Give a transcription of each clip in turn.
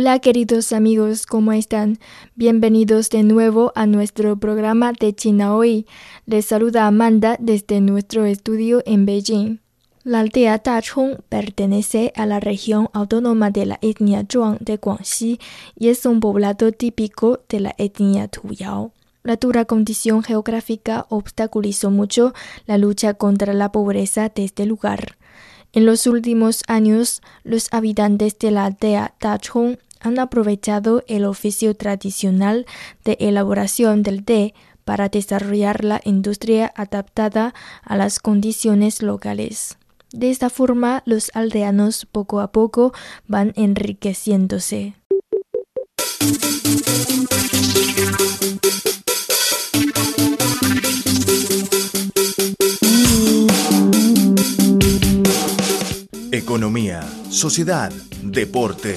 Hola queridos amigos, ¿cómo están? Bienvenidos de nuevo a nuestro programa de China Hoy. Les saluda Amanda desde nuestro estudio en Beijing. La aldea Dachong pertenece a la región autónoma de la etnia Zhuang de Guangxi y es un poblado típico de la etnia Tuyao. La dura condición geográfica obstaculizó mucho la lucha contra la pobreza de este lugar. En los últimos años, los habitantes de la aldea Dachong han aprovechado el oficio tradicional de elaboración del té para desarrollar la industria adaptada a las condiciones locales. De esta forma, los aldeanos poco a poco van enriqueciéndose. Economía, sociedad, deporte,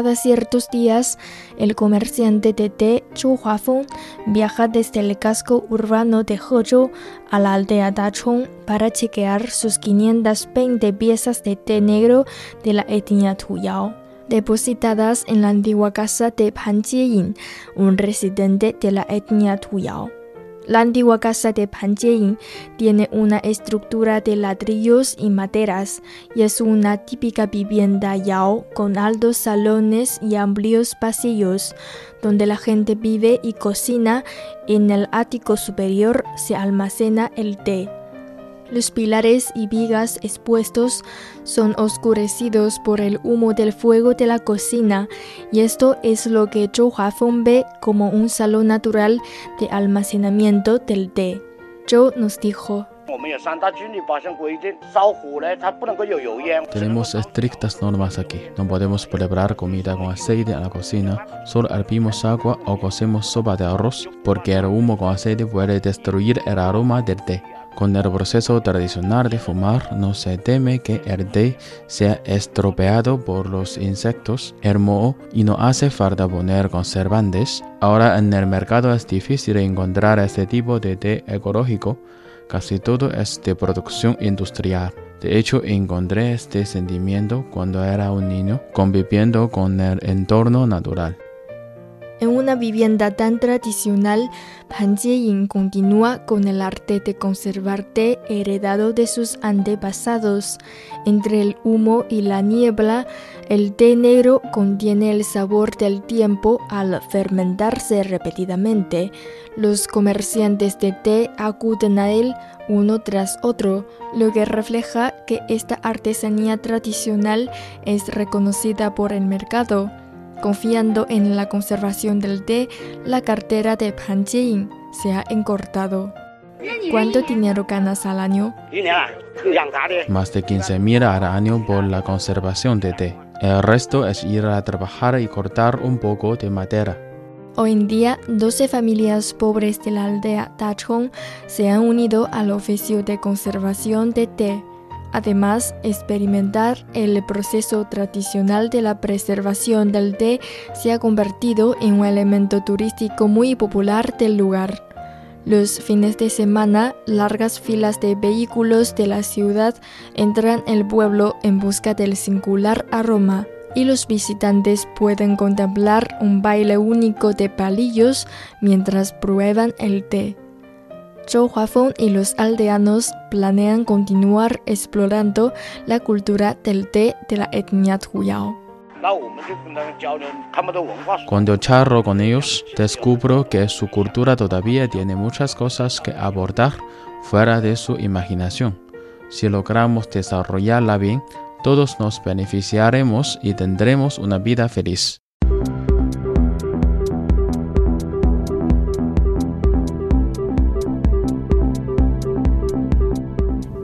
Cada ciertos días, el comerciante de té Zhou Huafeng viaja desde el casco urbano de Hezhou a la aldea Dachong para chequear sus 520 piezas de té negro de la etnia Tuyao, depositadas en la antigua casa de Pan Jieyin, un residente de la etnia Tuyao. La antigua casa de Panjieyin tiene una estructura de ladrillos y maderas y es una típica vivienda yao con altos salones y amplios pasillos donde la gente vive y cocina. En el ático superior se almacena el té. Los pilares y vigas expuestos son oscurecidos por el humo del fuego de la cocina, y esto es lo que Zhou Huafeng ve como un salón natural de almacenamiento del té. Zhou nos dijo. Tenemos estrictas normas aquí. No podemos preparar comida con aceite en la cocina. Solo hervimos agua o cocemos sopa de arroz porque el humo con aceite puede destruir el aroma del té. Con el proceso tradicional de fumar no se teme que el té sea estropeado por los insectos, el moho y no hace falta poner conservantes. Ahora en el mercado es difícil encontrar este tipo de té ecológico, casi todo es de producción industrial. De hecho, encontré este sentimiento cuando era un niño, conviviendo con el entorno natural. Una vivienda tan tradicional, Pan continúa con el arte de conservar té heredado de sus antepasados. Entre el humo y la niebla, el té negro contiene el sabor del tiempo al fermentarse repetidamente. Los comerciantes de té acuden a él uno tras otro, lo que refleja que esta artesanía tradicional es reconocida por el mercado. Confiando en la conservación del té, la cartera de Pan se ha encortado. ¿Cuánto dinero ganas al año? Más de 15.000 al año por la conservación de té. El resto es ir a trabajar y cortar un poco de madera. Hoy en día, 12 familias pobres de la aldea Dachong se han unido al oficio de conservación de té. Además, experimentar el proceso tradicional de la preservación del té se ha convertido en un elemento turístico muy popular del lugar. Los fines de semana, largas filas de vehículos de la ciudad entran el pueblo en busca del singular aroma y los visitantes pueden contemplar un baile único de palillos mientras prueban el té. Zhou Huafeng y los aldeanos planean continuar explorando la cultura del té de la etnia Huyao. Cuando charro con ellos, descubro que su cultura todavía tiene muchas cosas que abordar fuera de su imaginación. Si logramos desarrollarla bien, todos nos beneficiaremos y tendremos una vida feliz.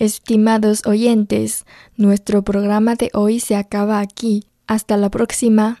Estimados oyentes, nuestro programa de hoy se acaba aquí. Hasta la próxima.